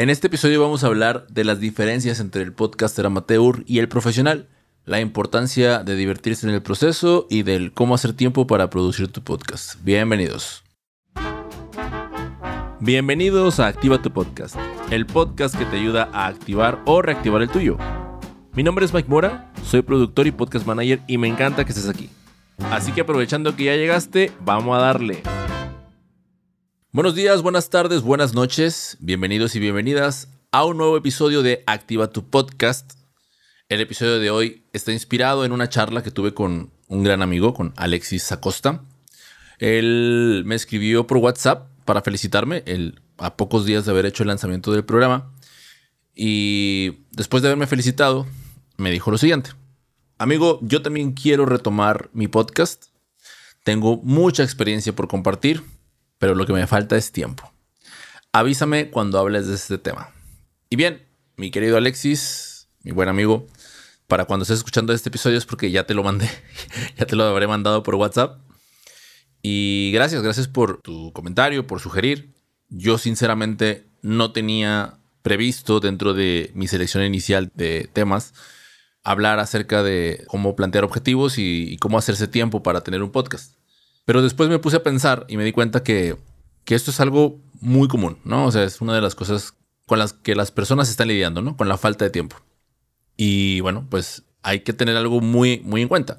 En este episodio vamos a hablar de las diferencias entre el podcaster amateur y el profesional, la importancia de divertirse en el proceso y del cómo hacer tiempo para producir tu podcast. Bienvenidos. Bienvenidos a Activa tu Podcast, el podcast que te ayuda a activar o reactivar el tuyo. Mi nombre es Mike Mora, soy productor y podcast manager y me encanta que estés aquí. Así que aprovechando que ya llegaste, vamos a darle. Buenos días, buenas tardes, buenas noches, bienvenidos y bienvenidas a un nuevo episodio de Activa tu Podcast. El episodio de hoy está inspirado en una charla que tuve con un gran amigo, con Alexis Acosta. Él me escribió por WhatsApp para felicitarme a pocos días de haber hecho el lanzamiento del programa. Y después de haberme felicitado, me dijo lo siguiente. Amigo, yo también quiero retomar mi podcast. Tengo mucha experiencia por compartir pero lo que me falta es tiempo. Avísame cuando hables de este tema. Y bien, mi querido Alexis, mi buen amigo, para cuando estés escuchando este episodio es porque ya te lo mandé, ya te lo habré mandado por WhatsApp. Y gracias, gracias por tu comentario, por sugerir. Yo sinceramente no tenía previsto dentro de mi selección inicial de temas hablar acerca de cómo plantear objetivos y, cómo hacerse tiempo para tener un podcast. Pero después me puse a pensar y me di cuenta que, esto es algo muy común, ¿no? O sea, es una de las cosas con las que las personas están lidiando, ¿no? Con la falta de tiempo. Y bueno, pues hay que tener algo muy, muy en cuenta.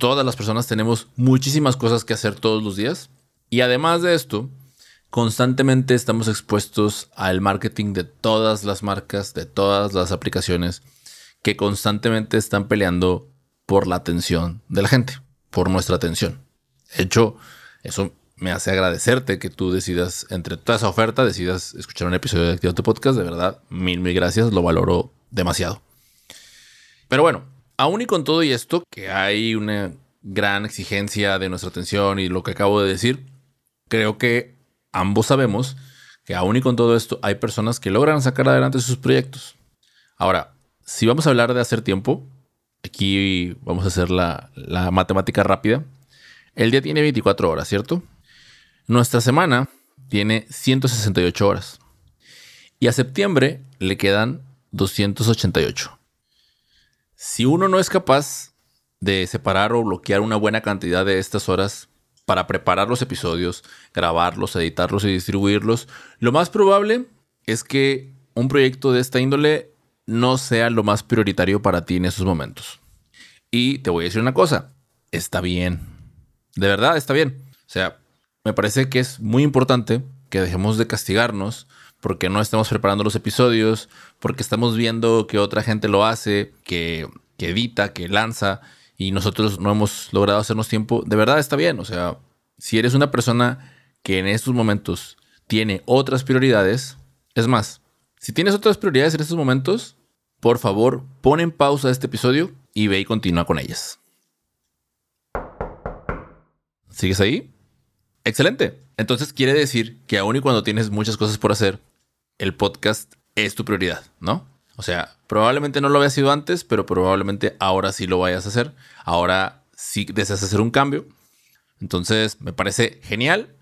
Todas las personas tenemos muchísimas cosas que hacer todos los días. Y además de esto, constantemente estamos expuestos al marketing de todas las marcas, de todas las aplicaciones que constantemente están peleando por la atención de la gente, por nuestra atención. De hecho, eso me hace agradecerte que tú decidas, entre toda esa oferta, decidas escuchar un episodio de Activa tu Podcast. De verdad, mil, mil gracias. Lo valoro demasiado. Pero bueno, aún y con todo y esto, que hay una gran exigencia de nuestra atención y lo que acabo de decir, creo que ambos sabemos que aún y con todo esto hay personas que logran sacar adelante sus proyectos. Ahora, si vamos a hablar de hacer tiempo, aquí vamos a hacer la, la matemática rápida. El día tiene 24 horas, ¿cierto? Nuestra semana tiene 168 horas. Y a septiembre le quedan 288. Si uno no es capaz de separar o bloquear una buena cantidad de estas horas para preparar los episodios, grabarlos, editarlos y distribuirlos, lo más probable es que un proyecto de esta índole no sea lo más prioritario para ti en esos momentos. Y te voy a decir una cosa, está bien, de verdad está bien. O sea, me parece que es muy importante que dejemos de castigarnos porque no estamos preparando los episodios, porque estamos viendo que otra gente lo hace, que, edita, que lanza y nosotros no hemos logrado hacernos tiempo. De verdad está bien. O sea, si eres una persona que en estos momentos tiene otras prioridades, es más, si tienes otras prioridades en estos momentos, por favor, pon en pausa este episodio y ve y continúa con ellas. ¿Sigues ahí? Excelente. Entonces quiere decir que aun y cuando tienes muchas cosas por hacer, el podcast es tu prioridad, ¿no? O sea, probablemente no lo había sido antes, pero probablemente ahora sí lo vayas a hacer. Ahora sí deseas hacer un cambio. Entonces, me parece genial.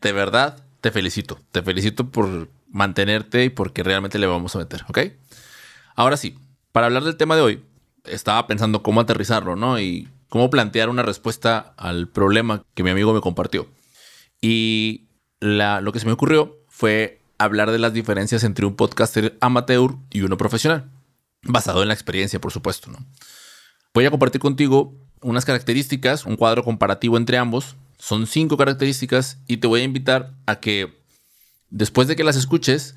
De verdad, te felicito. Te felicito por mantenerte y porque realmente le vamos a meter, ¿ok? Ahora sí, para hablar del tema de hoy, estaba pensando cómo aterrizarlo, ¿no? Y cómo plantear una respuesta al problema que mi amigo me compartió. Y lo que se me ocurrió fue hablar de las diferencias entre un podcaster amateur y uno profesional, basado en la experiencia, por supuesto. ¿no? Voy a compartir contigo unas características, un cuadro comparativo entre ambos. Son cinco características y te voy a invitar a que después de que las escuches,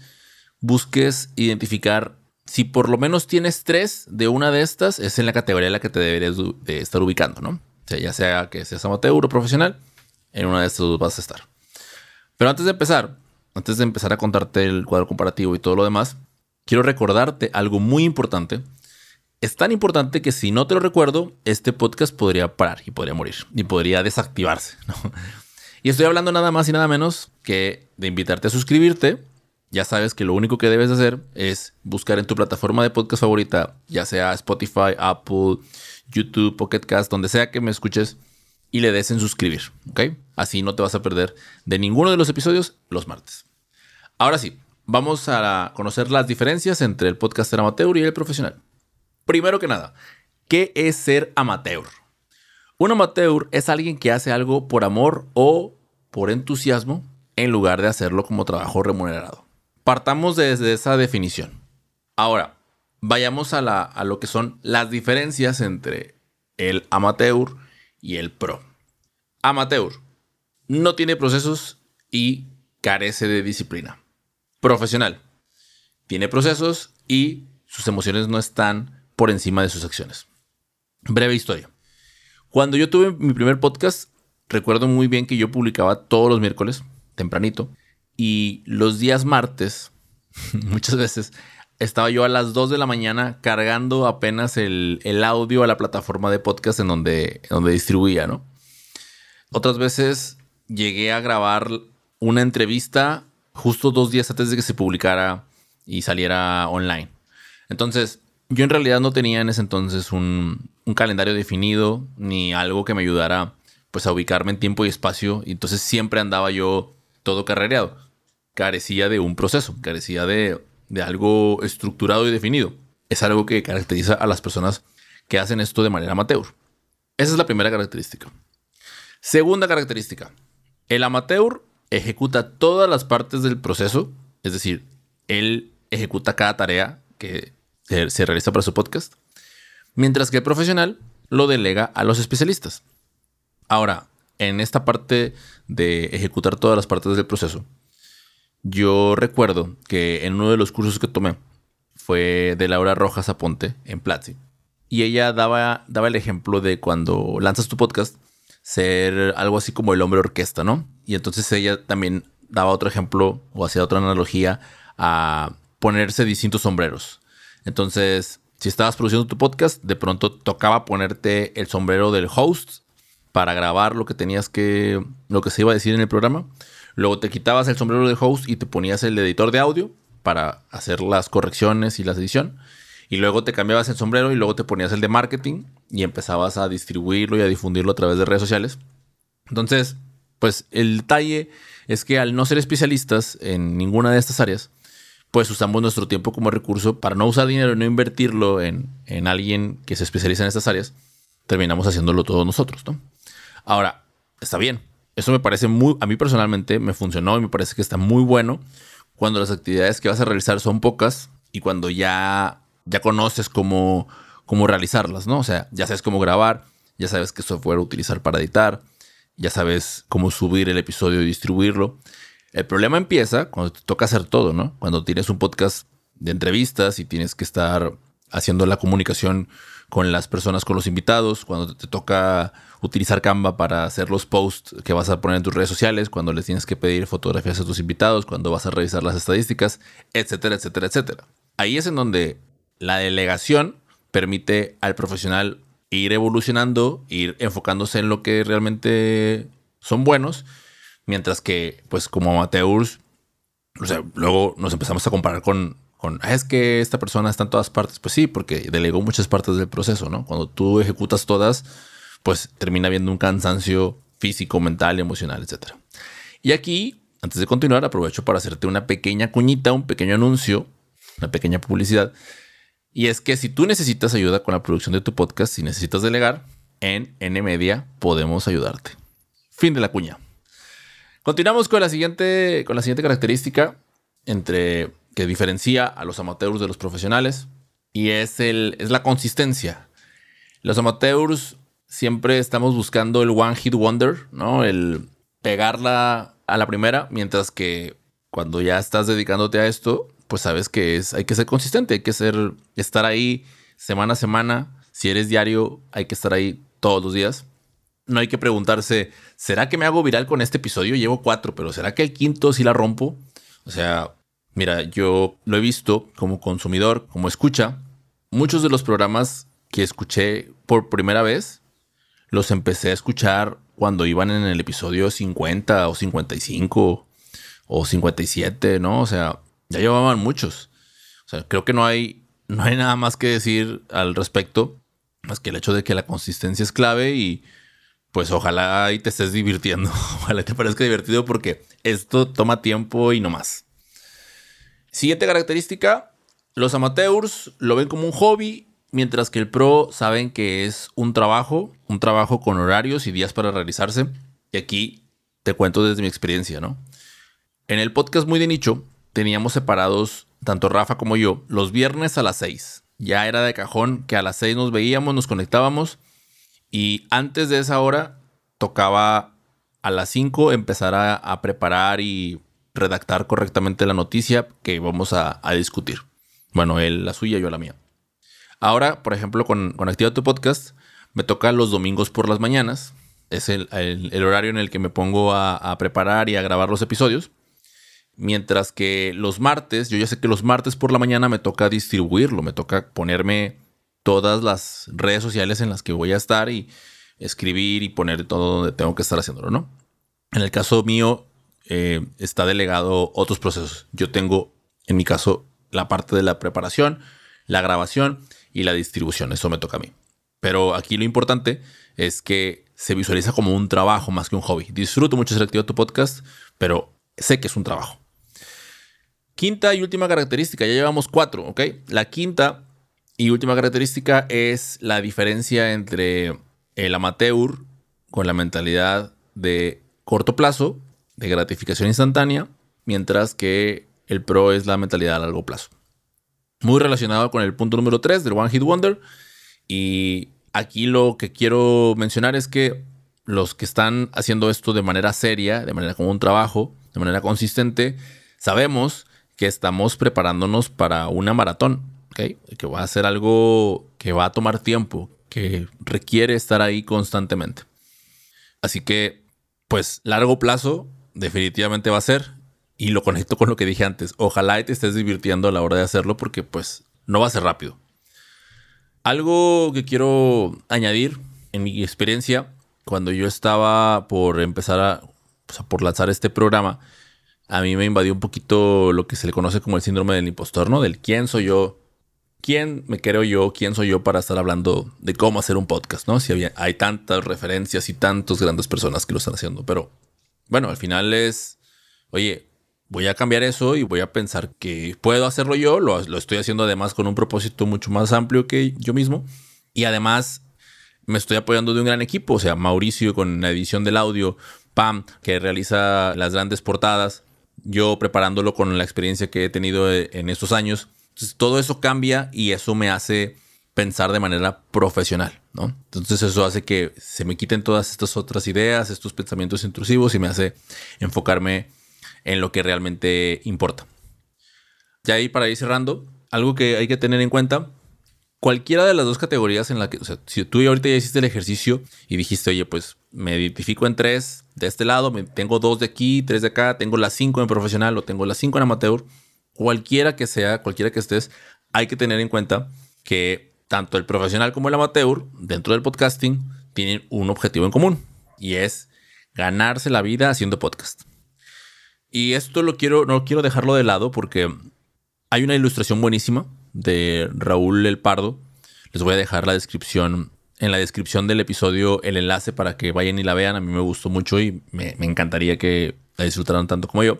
busques identificar si por lo menos tienes tres de una de estas, es en la categoría en la que te deberías de estar ubicando, ¿no? O sea, ya sea que seas amateur o profesional, en una de estas vas a estar. Pero antes de empezar, antes de empezar a contarte el cuadro comparativo y todo lo demás, quiero recordarte algo muy importante. Es tan importante que si no te lo recuerdo, este podcast podría parar y podría morir y podría desactivarse. Y estoy hablando nada más y nada menos que de invitarte a suscribirte ya sabes que lo único que debes hacer es buscar en tu plataforma de podcast favorita, ya sea Spotify, Apple, YouTube, Pocket Cast, donde sea que me escuches, y le des en suscribir, ¿ok? Así no te vas a perder de ninguno de los episodios los martes. Ahora sí, vamos a conocer las diferencias entre el podcaster amateur y el profesional. Primero que nada, ¿qué es ser amateur? Un amateur es alguien que hace algo por amor o por entusiasmo en lugar de hacerlo como trabajo remunerado. Partamos desde esa definición. Ahora, vayamos a, a lo que son las diferencias entre el amateur y el pro. Amateur no tiene procesos y carece de disciplina. Profesional tiene procesos y sus emociones no están por encima de sus acciones. Breve historia. Cuando yo tuve mi primer podcast, recuerdo muy bien que yo publicaba todos los miércoles, tempranito, y los días martes, muchas veces, estaba yo a las 2 de la mañana cargando apenas el, audio a la plataforma de podcast en donde, donde distribuía, ¿no? Otras veces llegué a grabar una entrevista justo dos días antes de que se publicara y saliera online. Entonces, yo en realidad no tenía en ese entonces un, un calendario definido ni algo que me ayudara pues a ubicarme en tiempo y espacio. Y entonces siempre andaba yo todo carrereado. Carecía de un proceso, carecía de, algo estructurado y definido. Es algo que caracteriza a las personas que hacen esto de manera amateur. Esa es la primera característica. Segunda característica. El amateur ejecuta todas las partes del proceso, es decir, él ejecuta cada tarea que se realiza para su podcast, mientras que el profesional lo delega a los especialistas. Ahora, en esta parte de ejecutar todas las partes del proceso, yo recuerdo que en uno de los cursos que tomé fue de Laura Rojas Aponte en Platzi. Y ella daba, daba el ejemplo de cuando lanzas tu podcast, ser algo así como el hombre orquesta, ¿no? Y entonces ella también daba otro ejemplo o hacía otra analogía a ponerse distintos sombreros. Entonces, si estabas produciendo tu podcast, de pronto tocaba ponerte el sombrero del host para grabar lo que tenías que, lo que se iba a decir en el programa. Luego te quitabas el sombrero de host y te ponías el editor de audio para hacer las correcciones y la edición. Y luego te cambiabas el sombrero y luego te ponías el de marketing y empezabas a distribuirlo y a difundirlo a través de redes sociales. Entonces, pues el detalle es que al no ser especialistas en ninguna de estas áreas, pues usamos nuestro tiempo como recurso para no usar dinero y no invertirlo en, en alguien que se especializa en estas áreas, terminamos haciéndolo todos nosotros, ¿no? Ahora, está bien. Eso me parece muy, a mí personalmente me funcionó y me parece que está muy bueno cuando las actividades que vas a realizar son pocas y cuando ya, ya conoces cómo, cómo realizarlas, ¿no? O sea, ya sabes cómo grabar, ya sabes qué software utilizar para editar, ya sabes cómo subir el episodio y distribuirlo. El problema empieza cuando te toca hacer todo, ¿no? Cuando tienes un podcast de entrevistas y tienes que estar haciendo la comunicación con las personas, con los invitados, cuando te toca utilizar Canva para hacer los posts que vas a poner en tus redes sociales, cuando les tienes que pedir fotografías a tus invitados, cuando vas a revisar las estadísticas, etcétera, etcétera, etcétera. Ahí es en donde la delegación permite al profesional ir evolucionando, ir enfocándose en lo que realmente son buenos, mientras que, pues como amateurs, luego nos empezamos a comparar con, con, ah, es que esta persona está en todas partes. Pues sí, porque delegó muchas partes del proceso, ¿no? Cuando tú ejecutas todas, pues termina habiendo un cansancio físico, mental, emocional, etc. Y aquí, antes de continuar, aprovecho para hacerte una pequeña cuñita, un pequeño anuncio, una pequeña publicidad. Y es que si tú necesitas ayuda con la producción de tu podcast, si necesitas delegar, en N-Media podemos ayudarte. Fin de la cuña. Continuamos con la siguiente, con la siguiente característica entre que diferencia a los amateurs de los profesionales y es, el, es la consistencia. Los amateurs siempre estamos buscando el one hit wonder, ¿no? El pegarla a la primera, mientras que cuando ya estás dedicándote a esto, pues sabes que es, hay que ser consistente, hay que ser, estar ahí semana a semana. Si eres diario, hay que estar ahí todos los días. No hay que preguntarse, ¿será que me hago viral con este episodio? Llevo cuatro, pero ¿será que el quinto sí la rompo? O sea, Mira, yo lo he visto como consumidor, como escucha. Muchos de los programas que escuché por primera vez, los empecé a escuchar cuando iban en el episodio 50 o 55 o 57, ¿no? O sea, ya llevaban muchos. O sea, creo que no hay, no hay nada más que decir al respecto, más que el hecho de que la consistencia es clave y pues ojalá y te estés divirtiendo. Ojalá te parezca divertido porque esto toma tiempo y no más. Siguiente característica, los amateurs lo ven como un hobby, mientras que el pro saben que es un trabajo, un trabajo con horarios y días para realizarse. Y aquí te cuento desde mi experiencia, ¿no? En el podcast muy de nicho teníamos separados, tanto Rafa como yo, los viernes a las 6. Ya era de cajón que a las 6 nos veíamos, nos conectábamos y antes de esa hora tocaba a las 5 empezar a, preparar y redactar correctamente la noticia que vamos a, discutir. Bueno, él la suya, yo la mía. Ahora, por ejemplo, con, con Activa tu Podcast, me toca los domingos por las mañanas. Es el, horario en el que me pongo a, preparar y a grabar los episodios. Mientras que los martes, yo ya sé que los martes por la mañana me toca distribuirlo, me toca ponerme todas las redes sociales en las que voy a estar y escribir y poner todo donde tengo que estar haciéndolo, ¿no? En el caso mío, eh, está delegado otros procesos. Yo tengo, en mi caso, la parte de la preparación, la grabación y la distribución. Eso me toca a mí. Pero aquí lo importante es que se visualiza como un trabajo más que un hobby. Disfruto mucho ser activo tu podcast, pero sé que es un trabajo. Quinta y última característica, ya llevamos cuatro, ¿ok? La quinta y última característica es la diferencia entre el amateur con la mentalidad de corto plazo de gratificación instantánea, mientras que el pro es la mentalidad a largo plazo. Muy relacionado con el punto número 3 del One Hit Wonder. Y aquí lo que quiero mencionar es que los que están haciendo esto de manera seria, de manera como un trabajo, de manera consistente, sabemos que estamos preparándonos para una maratón, que va a ser algo que va a tomar tiempo, que requiere estar ahí constantemente. Así que, pues, largo plazo definitivamente va a ser. Y lo conecto con lo que dije antes. Ojalá te estés divirtiendo a la hora de hacerlo porque pues no va a ser rápido. Algo que quiero añadir en mi experiencia, cuando yo estaba por empezar a, por lanzar este programa, a mí me invadió un poquito lo que se le conoce como el síndrome del impostor, ¿no? Del quién soy yo, quién me creo yo, quién soy yo para estar hablando de cómo hacer un podcast, ¿no? Si había, hay tantas referencias y tantas grandes personas que lo están haciendo, pero bueno, al final es, oye, voy a cambiar eso y voy a pensar que puedo hacerlo yo, lo, estoy haciendo además con un propósito mucho más amplio que yo mismo y además me estoy apoyando de un gran equipo, o sea, Mauricio con la edición del audio, Pam, que realiza las grandes portadas, yo preparándolo con la experiencia que he tenido en estos años. Entonces, todo eso cambia y eso me hace pensar de manera profesional, ¿no? Entonces eso hace que se me quiten todas estas otras ideas, estos pensamientos intrusivos y me hace enfocarme en lo que realmente importa. Ya ahí para ir cerrando, algo que hay que tener en cuenta, cualquiera de las dos categorías en la que, o sea, si tú ahorita ya hiciste el ejercicio y dijiste, oye, pues me identifico en tres de este lado, tengo dos de aquí, tres de acá, tengo las cinco en profesional o tengo las cinco en amateur, cualquiera que sea, cualquiera que estés, hay que tener en cuenta que tanto el profesional como el amateur dentro del podcasting tienen un objetivo en común y es ganarse la vida haciendo podcast. Y esto lo quiero, no quiero dejarlo de lado porque hay una ilustración buenísima de Raúl El Pardo. Les voy a dejar la descripción en la descripción del episodio el enlace para que vayan y la vean. A mí me gustó mucho y me, me encantaría que la disfrutaran tanto como yo.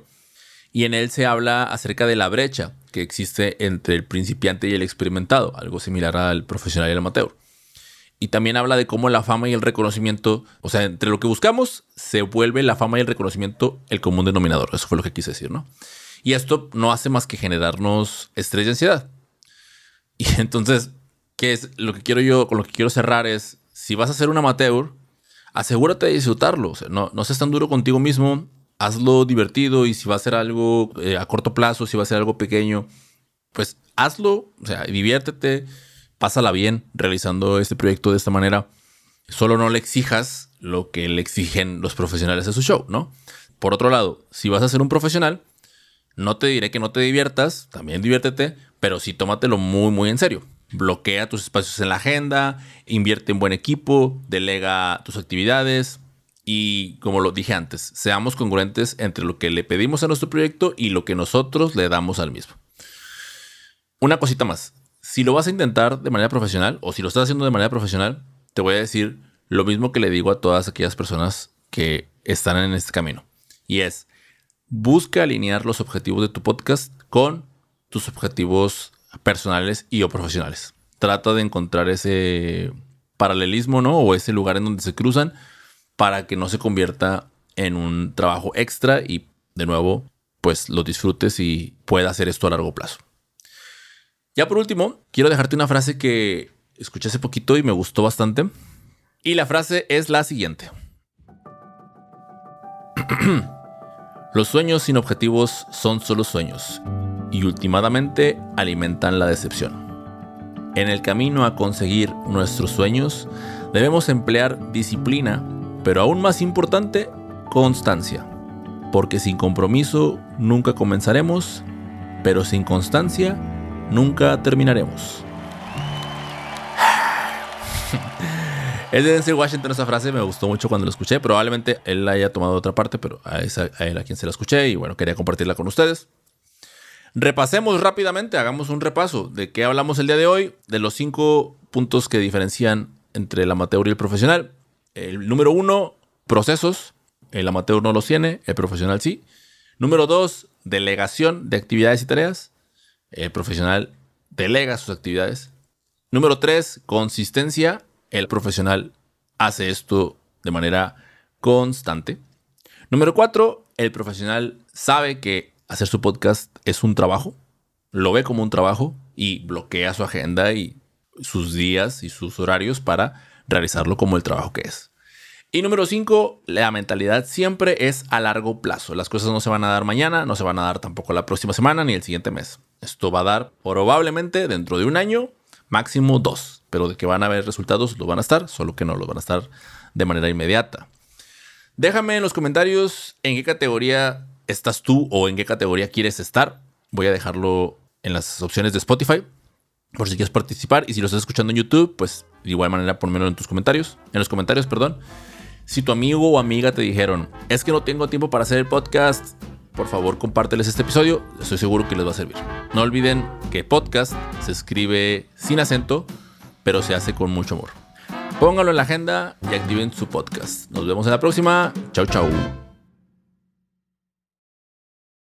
Y en él se habla acerca de la brecha que existe entre el principiante y el experimentado, algo similar al profesional y el amateur. Y también habla de cómo la fama y el reconocimiento, o sea, entre lo que buscamos, se vuelve la fama y el reconocimiento el común denominador. Eso fue lo que quise decir, ¿no? Y esto no hace más que generarnos estrés y ansiedad. Y entonces, ¿qué es lo que quiero yo, con lo que quiero cerrar es, si vas a ser un amateur, asegúrate de disfrutarlo. O sea, no, no seas tan duro contigo mismo, hazlo divertido y si va a ser algo eh, a corto plazo, si va a ser algo pequeño, pues hazlo, o sea, diviértete, pásala bien realizando este proyecto de esta manera. Solo no le exijas lo que le exigen los profesionales de su show, ¿no? Por otro lado, si vas a ser un profesional, no te diré que no te diviertas, también diviértete, pero sí tómatelo muy, muy en serio. Bloquea tus espacios en la agenda, invierte en buen equipo, delega tus actividades, y como lo dije antes, seamos congruentes entre lo que le pedimos a nuestro proyecto y lo que nosotros le damos al mismo. Una cosita más. Si lo vas a intentar de manera profesional o si lo estás haciendo de manera profesional, te voy a decir lo mismo que le digo a todas aquellas personas que están en este camino. Y es, busca alinear los objetivos de tu podcast con tus objetivos personales y o profesionales. Trata de encontrar ese paralelismo, ¿no? O ese lugar en donde se cruzan para que no se convierta en un trabajo extra y de nuevo, pues lo disfrutes y pueda hacer esto a largo plazo. Ya por último, quiero dejarte una frase que escuché hace poquito y me gustó bastante. Y la frase es la siguiente. Los sueños sin objetivos son solo sueños y últimamente alimentan la decepción. En el camino a conseguir nuestros sueños debemos emplear disciplina, pero aún más importante, constancia. Porque sin compromiso nunca comenzaremos, pero sin constancia nunca terminaremos. Es de Denzel Washington esa frase, me gustó mucho cuando la escuché. Probablemente él la haya tomado de otra parte, pero a, a él a quien se la escuché y bueno, quería compartirla con ustedes. Repasemos rápidamente, hagamos un repaso de qué hablamos el día de hoy, de los cinco puntos que diferencian entre el amateur y el profesional. El número uno, procesos. El amateur no los tiene, el profesional sí. Número dos, delegación de actividades y tareas. El profesional delega sus actividades. Número tres, consistencia el profesional hace esto de manera constante. Número cuatro, el profesional sabe que hacer su podcast es un trabajo, lo ve como un trabajo y bloquea su agenda y sus días y sus horarios para realizarlo como el trabajo que es. Y número cinco, la mentalidad siempre es a largo plazo. Las cosas no se van a dar mañana, no se van a dar tampoco la próxima semana ni el siguiente mes. Esto va a dar probablemente dentro de un año, máximo dos pero de que van a haber resultados, lo van a estar, solo que no lo van a estar de manera inmediata. Déjame en los comentarios en qué categoría estás tú o en qué categoría quieres estar. Voy a dejarlo en las opciones de Spotify por si quieres participar y si lo estás escuchando en YouTube, pues de igual manera ponmelo en tus comentarios, en los comentarios, perdón. Si tu amigo o amiga te dijeron, es que no tengo tiempo para hacer el podcast, por favor compárteles este episodio, estoy seguro que les va a servir. No olviden que podcast se escribe sin acento pero se hace con mucho amor. Pónganlo en la agenda y activen su podcast. Nos vemos en la próxima. Chau, chau.